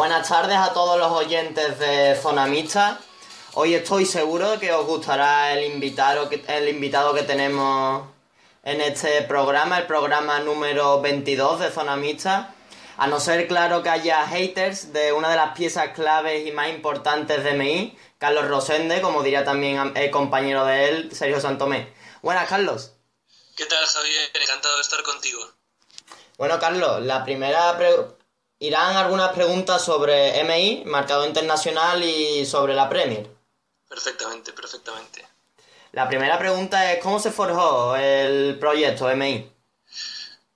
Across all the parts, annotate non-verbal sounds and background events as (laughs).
Buenas tardes a todos los oyentes de Zona Mixta. Hoy estoy seguro que os gustará el invitado que, el invitado que tenemos en este programa, el programa número 22 de Zona Mixta. A no ser claro que haya haters de una de las piezas claves y más importantes de MI, Carlos Rosende, como diría también el compañero de él, Sergio Santomé. Buenas, Carlos. ¿Qué tal, Javier? Encantado de estar contigo. Bueno, Carlos, la primera irán algunas preguntas sobre MI, Mercado Internacional y sobre la Premier. Perfectamente, perfectamente. La primera pregunta es, ¿cómo se forjó el proyecto MI?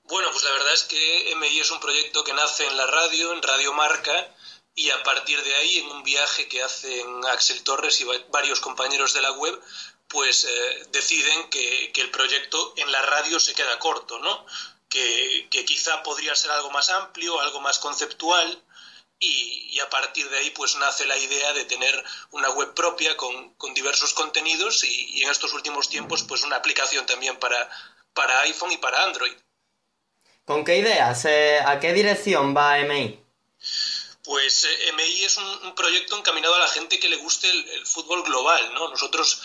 Bueno, pues la verdad es que MI es un proyecto que nace en la radio, en Radio Marca, y a partir de ahí, en un viaje que hacen Axel Torres y varios compañeros de la web, pues eh, deciden que, que, el proyecto en la radio se queda corto, ¿no? Que, quizá podría ser algo más amplio, algo más conceptual, y, a partir de ahí pues nace la idea de tener una web propia con, diversos contenidos y, en estos últimos tiempos pues una aplicación también para, para iPhone y para Android. ¿Con qué ideas? ¿A qué dirección va MI? Pues eh, MI es un, proyecto encaminado a la gente que le guste el, el fútbol global, ¿no? Nosotros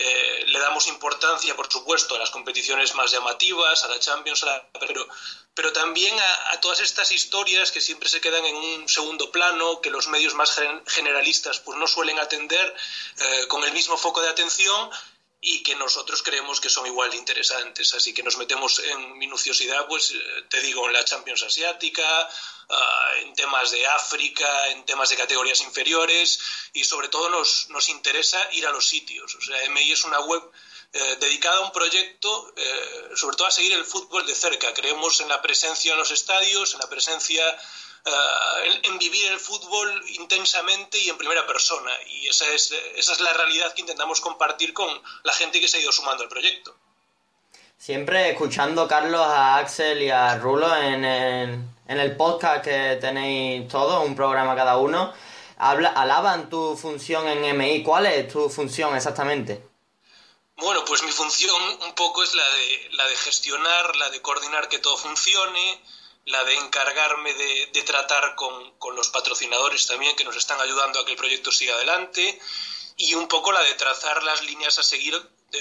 eh, le damos importancia, por supuesto, a las competiciones más llamativas, a la Champions, pero, pero también a, todas estas historias que siempre se quedan en un segundo plano, que los medios más generalistas pues, no suelen atender eh, con el mismo foco de atención y que nosotros creemos que son igual de interesantes. Así que nos metemos en minuciosidad, pues eh, te digo, en la Champions Asiática, ah, en temas de África, en temas de categorías inferiores y sobre todo nos, nos interesa ir a los sitios. O sea, MI es una web eh, dedicada a un proyecto, eh, sobre todo a seguir el fútbol de cerca. Creemos en la presencia en los estadios, en la presencia eh, en, vivir el fútbol intensamente y en primera persona. Y esa es, esa es la realidad que intentamos compartir con la gente que se ha ido sumando al proyecto. Siempre escuchando, Carlos, a Axel y a Rulo en el, en el podcast que tenéis todos, un programa cada uno, habla, alaban tu función en MI. ¿Cuál es tu función exactamente? Bueno, pues mi función un poco es la de, la de gestionar, la de coordinar que todo funcione, la de encargarme de, tratar con, los patrocinadores también que nos están ayudando a que el proyecto siga adelante y un poco la de trazar las líneas a seguir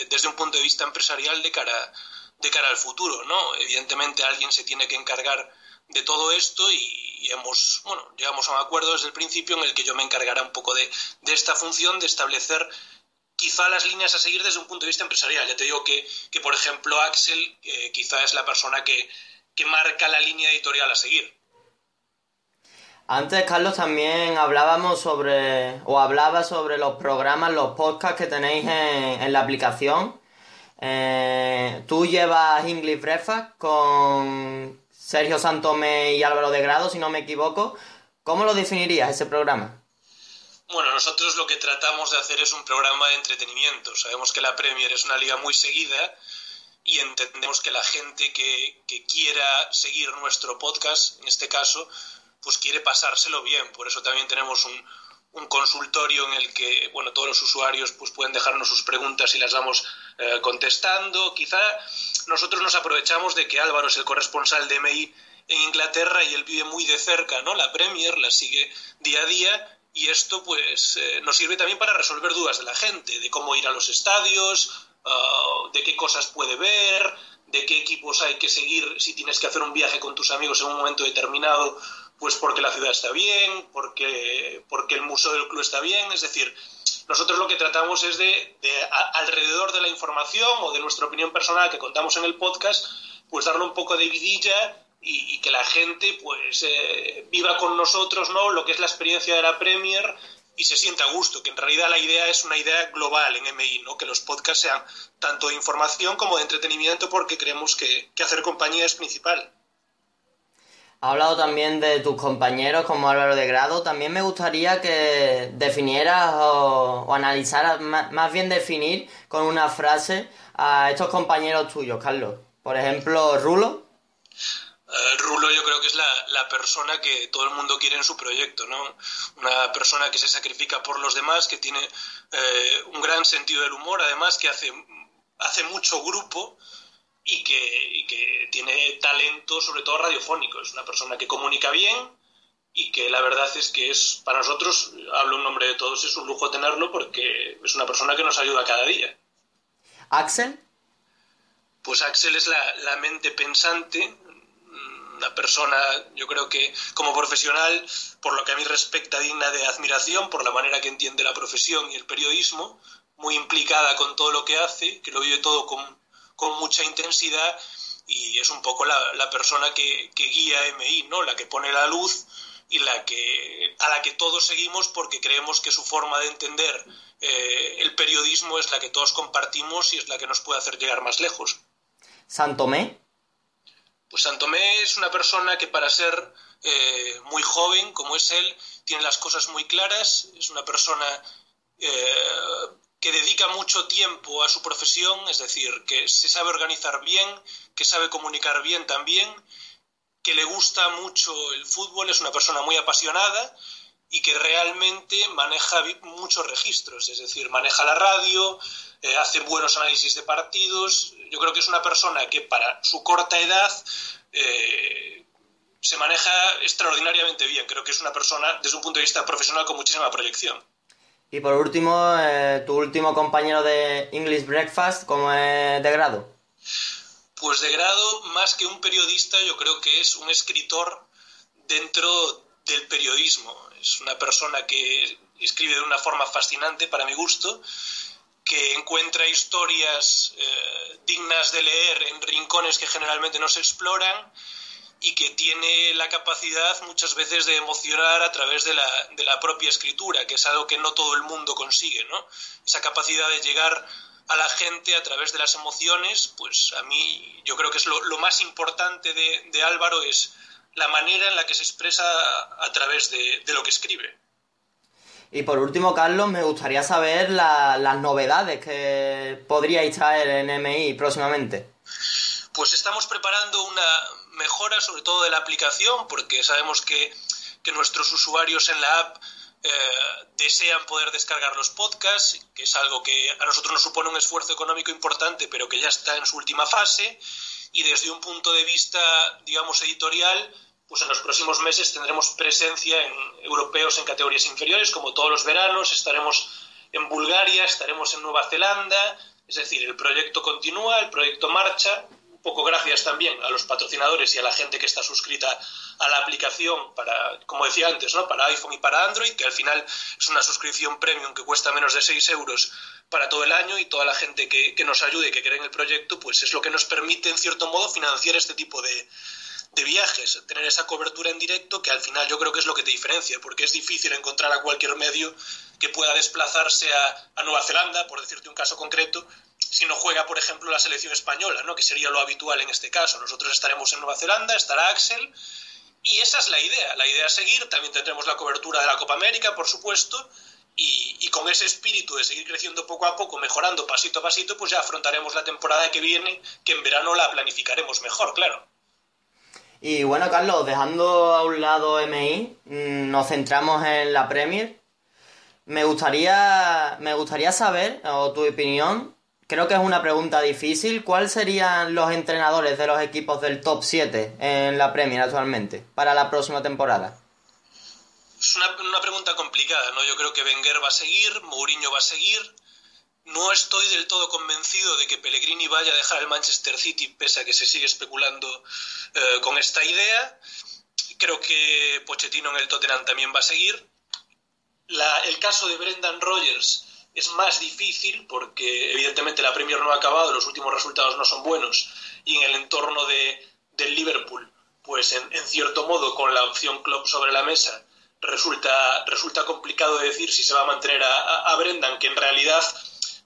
desde un punto de vista empresarial de cara, de cara al futuro, ¿no? Evidentemente alguien se tiene que encargar de todo esto y, hemos, bueno, llegamos a un acuerdo desde el principio en el que yo me encargará un poco de, esta función de establecer quizá las líneas a seguir desde un punto de vista empresarial. Ya te digo que, que por ejemplo, Axel quizá es la persona que, que marca la línea editorial a seguir. Antes, Carlos, también hablábamos sobre, o hablaba sobre los programas, los podcasts que tenéis en, la aplicación. Eh, tú llevas English Breakfast con Sergio Santome y Álvaro de Grado, si no me equivoco. ¿Cómo lo definirías ese programa? Bueno, nosotros lo que tratamos de hacer es un programa de entretenimiento. Sabemos que la Premier es una liga muy seguida y entendemos que la gente que, quiera seguir nuestro podcast, en este caso, pues quiere pasárselo bien. Por eso también tenemos un, consultorio en el que bueno todos los usuarios pues pueden dejarnos sus preguntas y las vamos eh, contestando. Quizá nosotros nos aprovechamos de que Álvaro es el corresponsal de MI en Inglaterra y él vive muy de cerca, ¿no? La Premier la sigue día a día y esto pues eh, nos sirve también para resolver dudas de la gente, de cómo ir a los estadios, Ah, de qué cosas puede ver, de qué equipos hay que seguir si tienes que hacer un viaje con tus amigos en un momento determinado, pues porque la ciudad está bien, porque, porque el museo del club está bien, es decir, nosotros lo que tratamos es de, alrededor de la información o de nuestra opinión personal que contamos en el podcast, pues darle un poco de vidilla y, que la gente pues eh, viva con nosotros no lo que es la experiencia de la Premier y se siente a gusto, que en realidad la idea es una idea global en MI, ¿no? que los podcasts sean tanto de información como de entretenimiento porque creemos que, hacer compañía es principal. Ha hablado también de tus compañeros como Álvaro de Grado. También me gustaría que definieras o, o analizaras, más, bien definir con una frase a estos compañeros tuyos, Carlos. Por ejemplo, Rulo. Eh, Rulo yo creo que es la, persona que todo el mundo quiere en su proyecto, ¿no? Una persona que se sacrifica por los demás, que tiene eh, un gran sentido del humor, además que hace, hace mucho grupo y que, tiene talento, sobre todo radiofónico. Es una persona que comunica bien y que la verdad es que es para nosotros, hablo en nombre de todos, es un lujo tenerlo porque es una persona que nos ayuda cada día. Axel. Pues Axel es la, la mente pensante, una persona, yo creo que como profesional, por lo que a mí respecta, digna de admiración, por la manera que entiende la profesión y el periodismo, muy implicada con todo lo que hace, que lo vive todo con, con mucha intensidad y es un poco la, la persona que, que, guía MI, ¿no? la que pone la luz y la que, a la que todos seguimos porque creemos que su forma de entender eh, el periodismo es la que todos compartimos y es la que nos puede hacer llegar más lejos. ¿Santomé? Pues Santomé es una persona que para ser eh, muy joven, como es él, tiene las cosas muy claras, es una persona eh, que dedica mucho tiempo a su profesión, es decir, que se sabe organizar bien, que sabe comunicar bien también, que le gusta mucho el fútbol, es una persona muy apasionada y que realmente maneja muchos registros, es decir, maneja la radio, eh, hace buenos análisis de partidos. Yo creo que es una persona que para su corta edad eh, se maneja extraordinariamente bien. Creo que es una persona, desde un punto de vista profesional, con muchísima proyección. Y por último, eh, tu último compañero de English Breakfast, ¿cómo es de grado? Pues de grado, más que un periodista, yo creo que es un escritor dentro del periodismo. Es una persona que escribe de una forma fascinante para mi gusto, que encuentra historias eh, dignas de leer en rincones que generalmente no se exploran y que tiene la capacidad muchas veces de emocionar a través de la, de la propia escritura, que es algo que no todo el mundo consigue, ¿no? Esa capacidad de llegar a la gente a través de las emociones, pues a mí yo creo que es lo, lo más importante de, de, Álvaro es la manera en la que se expresa a través de, de lo que escribe. Y por último, Carlos, me gustaría saber la, las novedades que podríais traer en MI próximamente. Pues estamos preparando una mejora sobre todo de la aplicación porque sabemos que, que nuestros usuarios en la app eh, desean poder descargar los podcasts, que es algo que a nosotros nos supone un esfuerzo económico importante, pero que ya está en su última fase. Y desde un punto de vista, digamos, editorial, pues en los próximos meses tendremos presencia en europeos en categorías inferiores, como todos los veranos, estaremos en Bulgaria, estaremos en Nueva Zelanda, es decir, el proyecto continúa, el proyecto marcha, un poco gracias también a los patrocinadores y a la gente que está suscrita a la aplicación para, como decía antes, ¿no? para iPhone y para Android, que al final es una suscripción premium que cuesta menos de 6 euros para todo el año y toda la gente que, que nos ayude que cree en el proyecto, pues es lo que nos permite, en cierto modo, financiar este tipo de, de viajes, tener esa cobertura en directo que al final yo creo que es lo que te diferencia, porque es difícil encontrar a cualquier medio que pueda desplazarse a, a Nueva Zelanda, por decirte un caso concreto, si no juega, por ejemplo, la selección española, ¿no? que sería lo habitual en este caso. Nosotros estaremos en Nueva Zelanda, estará Axel, y esa es la idea. La idea es seguir, también tendremos la cobertura de la Copa América, por supuesto, y, y, con ese espíritu de seguir creciendo poco a poco, mejorando pasito a pasito, pues ya afrontaremos la temporada que viene, que en verano la planificaremos mejor, claro. Y bueno, Carlos, dejando a un lado MI, mm, nos centramos en la Premier. Me gustaría, me gustaría saber, o tu opinión, creo que es una pregunta difícil, ¿cuáles serían los entrenadores de los equipos del top 7 en la Premier actualmente para la próxima temporada? Es una, una pregunta complicada, ¿no? Yo creo que Wenger va a seguir, Mourinho va a seguir, no estoy del todo convencido de que Pellegrini vaya a dejar el Manchester City, pese a que se sigue especulando eh, con esta idea. Creo que Pochettino en el Tottenham también va a seguir. La, el caso de Brendan Rodgers es más difícil porque evidentemente la Premier no ha acabado, los últimos resultados no son buenos y en el entorno de, del Liverpool, pues en, cierto modo con la opción Klopp sobre la mesa resulta, resulta complicado decir si se va a mantener a, a Brendan, que en realidad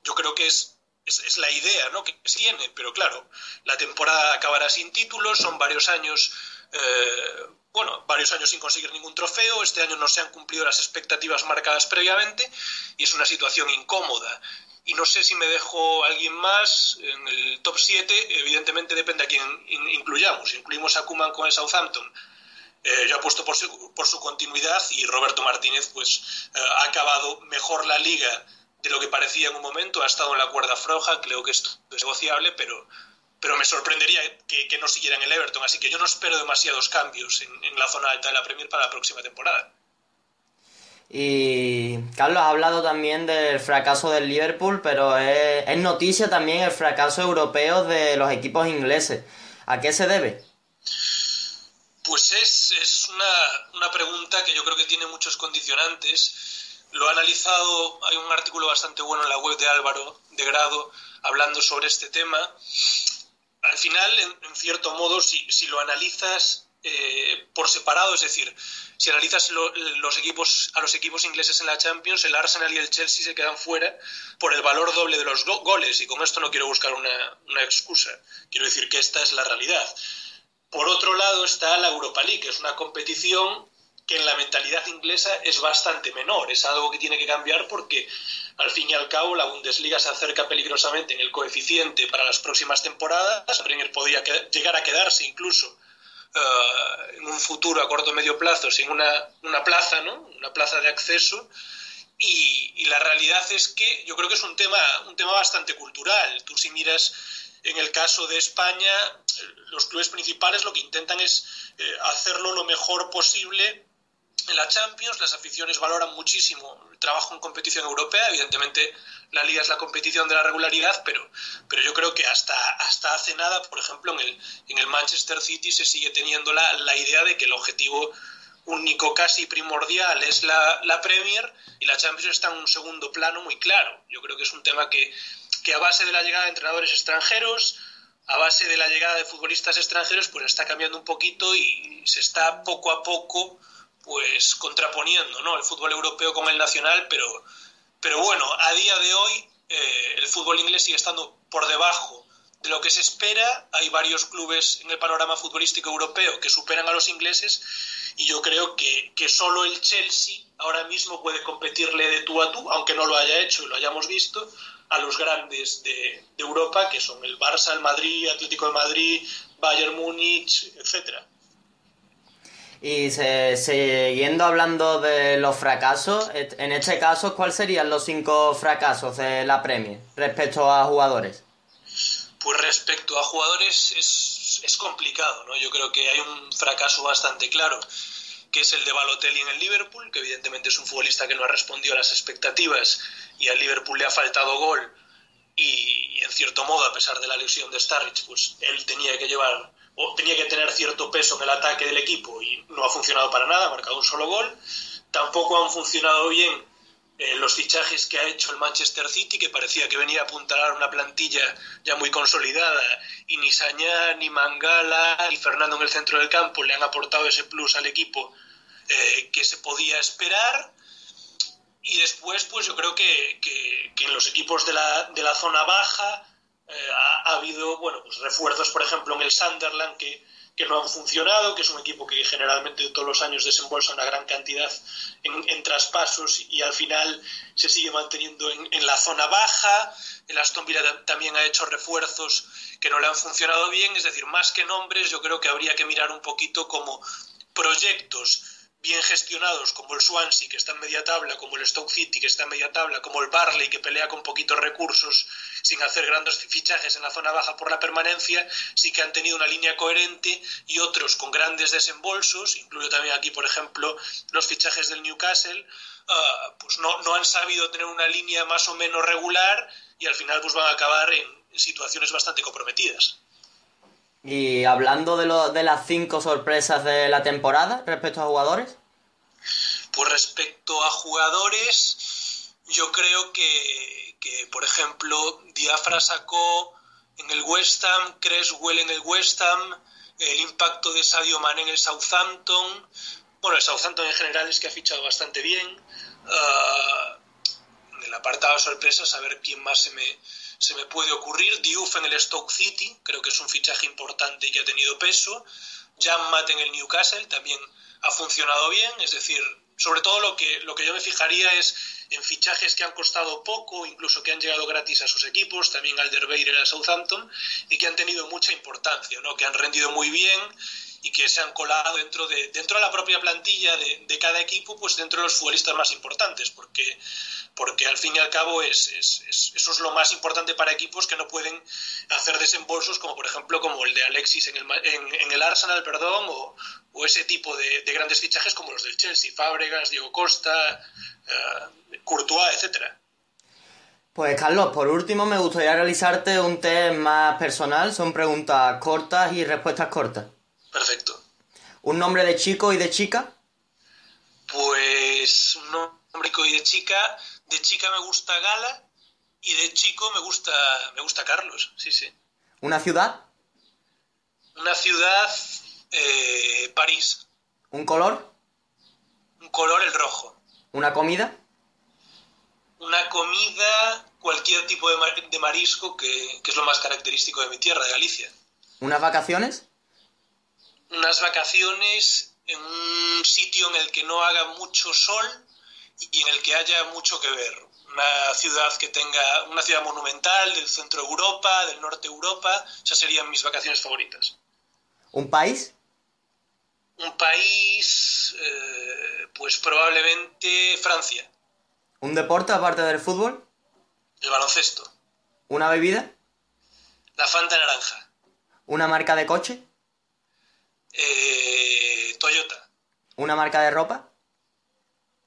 yo creo que es, es, la idea ¿no? que tiene, pero claro, la temporada acabará sin títulos, son varios años, eh, bueno, varios años sin conseguir ningún trofeo, este año no se han cumplido las expectativas marcadas previamente y es una situación incómoda. Y no sé si me dejo alguien más en el top 7, evidentemente depende a quién incluyamos. Incluimos a Kuman con el Southampton, eh, yo apuesto por su, por su continuidad y Roberto Martínez pues eh, ha acabado mejor la liga de lo que parecía en un momento, ha estado en la cuerda floja, creo que esto es negociable, pero, pero me sorprendería que, no siguieran el Everton, así que yo no espero demasiados cambios en, la zona alta de la Premier para la próxima temporada. Y Carlos ha hablado también del fracaso del Liverpool, pero es, es, noticia también el fracaso europeo de los equipos ingleses. ¿A qué se debe? Pues es, es una, una, pregunta que yo creo que tiene muchos condicionantes. Lo ha analizado, hay un artículo bastante bueno en la web de Álvaro de Grado hablando sobre este tema. Al final, en, cierto modo, si, si lo analizas eh, por separado, es decir, si analizas los equipos a los equipos ingleses en la Champions, el Arsenal y el Chelsea se quedan fuera por el valor doble de los goles y con esto no quiero buscar una, una excusa, quiero decir que esta es la realidad. Por otro lado está la Europa League, que es una competición que en la mentalidad inglesa es bastante menor. Es algo que tiene que cambiar porque, al fin y al cabo, la Bundesliga se acerca peligrosamente en el coeficiente para las próximas temporadas. Premier podría llegar a quedarse incluso eh, en un futuro a corto o medio plazo sin una, una plaza, ¿no? Una plaza de acceso. Y, y, la realidad es que yo creo que es un tema, un tema bastante cultural. Tú si miras en el caso de España, los clubes principales lo que intentan es eh, hacerlo lo mejor posible en la Champions. Las aficiones valoran muchísimo el trabajo en competición europea. Evidentemente, la liga es la competición de la regularidad, pero, pero yo creo que hasta, hasta hace nada, por ejemplo, en el, en el Manchester City se sigue teniendo la, la idea de que el objetivo único casi primordial es la, la, Premier y la Champions está en un segundo plano muy claro. Yo creo que es un tema que, que a base de la llegada de entrenadores extranjeros, a base de la llegada de futbolistas extranjeros, pues está cambiando un poquito y se está poco a poco pues contraponiendo ¿no? el fútbol europeo con el nacional, pero, pero bueno, a día de hoy eh, el fútbol inglés sigue estando por debajo de lo que se espera. Hay varios clubes en el panorama futbolístico europeo que superan a los ingleses y yo creo que, que solo el Chelsea ahora mismo puede competirle de tú a tú, aunque no lo haya hecho y lo hayamos visto, a los grandes de, Europa, que son el Barça, el Madrid, Atlético de Madrid, Bayern Múnich, etcétera. Y siguiendo hablando de los fracasos, en este caso, ¿cuáles serían los cinco fracasos de la Premier respecto a jugadores? Pues respecto a jugadores es, es complicado, ¿no? Yo creo que hay un fracaso bastante claro que es el de Balotelli en el Liverpool, que evidentemente es un futbolista que no ha respondido a las expectativas y al Liverpool le ha faltado gol y, en cierto modo, a pesar de la lesión de Starrich, pues él tenía que llevar o tenía que tener cierto peso en el ataque del equipo y no ha funcionado para nada, ha marcado un solo gol. Tampoco han funcionado bien eh, los fichajes que ha hecho el Manchester City, que parecía que venía a apuntalar una plantilla ya muy consolidada, y ni Sañá, ni Mangala, ni Fernando en el centro del campo le han aportado ese plus al equipo eh, que se podía esperar. Y después, pues yo creo que, que, en los equipos de la, de la zona baja eh, ha, ha, habido, bueno, pues refuerzos, por ejemplo, en el Sunderland, que, que no han funcionado, que es un equipo que generalmente todos los años desembolsa una gran cantidad en, traspasos y al final se sigue manteniendo en, la zona baja. El Aston Villa también ha hecho refuerzos que no le han funcionado bien, es decir, más que nombres, yo creo que habría que mirar un poquito como proyectos bien gestionados como el Swansea, que está en media tabla, como el Stoke City, que está en media tabla, como el Barley, que pelea con poquitos recursos, sin hacer grandes fichajes en la zona baja por la permanencia, sí que han tenido una línea coherente y otros con grandes desembolsos, incluyo también aquí, por ejemplo, los fichajes del Newcastle, uh, pues no, no han sabido tener una línea más o menos regular y al final pues van a acabar en situaciones bastante comprometidas. Y hablando de, lo, de las cinco sorpresas de la temporada respecto a jugadores. Pues respecto a jugadores, yo creo que, que por ejemplo, Diafra sacó en el West Ham, Creswell en el West Ham, el impacto de Sadio Mané en el Southampton. Bueno, el Southampton en general es que ha fichado bastante bien. Uh, en el apartado de sorpresas, a ver quién más se me, se me puede ocurrir. Diouf en el Stoke City, creo que es un fichaje importante y que ha tenido peso. Jan Matt en el Newcastle también ha funcionado bien, es decir, sobre todo lo que, lo que yo me fijaría es en fichajes que han costado poco, incluso que han llegado gratis a sus equipos, también Alderweireld a Southampton, y que han tenido mucha importancia, ¿no? que han rendido muy bien y que se han colado dentro de, dentro de la propia plantilla de, de cada equipo, pues dentro de los futbolistas más importantes, porque, porque al fin y al cabo es, es, es, eso es lo más importante para equipos que no pueden hacer desembolsos como por ejemplo como el de Alexis en el, en, en el Arsenal, perdón, o, ese tipo de, de, grandes fichajes como los del Chelsea, Fábregas, Diego Costa, uh, Courtois, etcétera. Pues Carlos, por último me gustaría realizarte un test más personal, son preguntas cortas y respuestas cortas. Perfecto. ¿Un nombre de chico y de chica? Pues un nombre y de chica. De chica me gusta Gala y de chico me gusta, me gusta Carlos, sí, sí. ¿Una ciudad? Una ciudad, eh, París. ¿Un color? Un color, el rojo. ¿Una comida? Una comida, cualquier tipo de, mar de marisco, que, que es lo más característico de mi tierra, de Galicia. ¿Unas vacaciones? Unas vacaciones en un sitio en el que no haga mucho sol y en el que haya mucho que ver. Una ciudad que tenga una ciudad monumental del centro de Europa, del norte de Europa, esas serían mis vacaciones favoritas. ¿Un país? Un país, eh, pues probablemente Francia. ¿Un deporte aparte del fútbol? El baloncesto. ¿Una bebida? La Fanta naranja. ¿Una marca de coche? Eh, Toyota. ¿Una marca de ropa?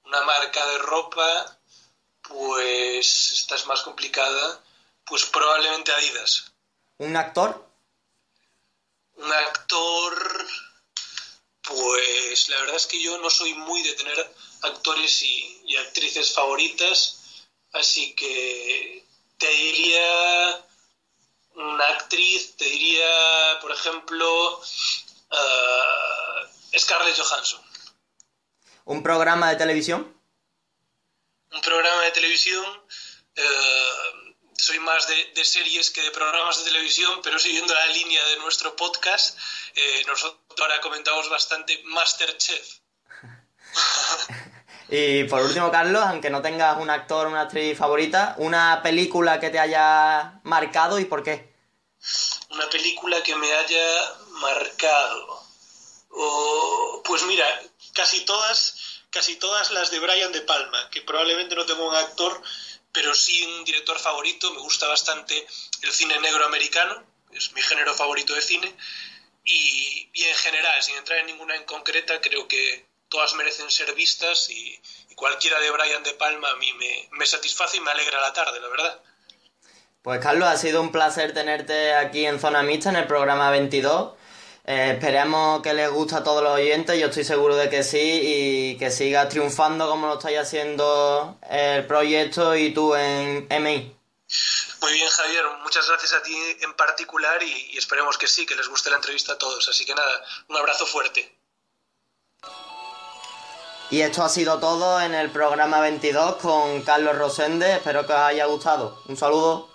Una marca de ropa, pues esta es más complicada, pues probablemente Adidas. ¿Un actor? Un actor, pues la verdad es que yo no soy muy de tener actores y, y actrices favoritas, así que te diría una actriz, te diría, por ejemplo, Scarlett Johansson. ¿Un programa de televisión? Un programa de televisión. Uh, soy más de, de, series que de programas de televisión, pero siguiendo la línea de nuestro podcast, eh, nosotros ahora comentamos bastante Masterchef. (laughs) y por último, Carlos, aunque no tengas un actor o una actriz favorita, una película que te haya marcado y por qué. Una película que me haya marcado. Pues mira, casi todas, casi todas las de Brian De Palma, que probablemente no tengo un actor, pero sí un director favorito. Me gusta bastante el cine negro americano, es mi género favorito de cine. Y, en general, sin entrar en ninguna en concreta, creo que todas merecen ser vistas y, y cualquiera de Brian De Palma a mí me, me satisface y me alegra la tarde, la verdad. Pues Carlos, ha sido un placer tenerte aquí en Zona Mixta, en el programa 22. Eh, esperemos que les guste a todos los oyentes, yo estoy seguro de que sí, y que sigas triunfando como lo estáis haciendo el proyecto y tú en MI. Muy bien, Javier, muchas gracias a ti en particular y, y esperemos que sí, que les guste la entrevista a todos. Así que nada, un abrazo fuerte. Y esto ha sido todo en el programa 22 con Carlos Rosende. Espero que os haya gustado. Un saludo.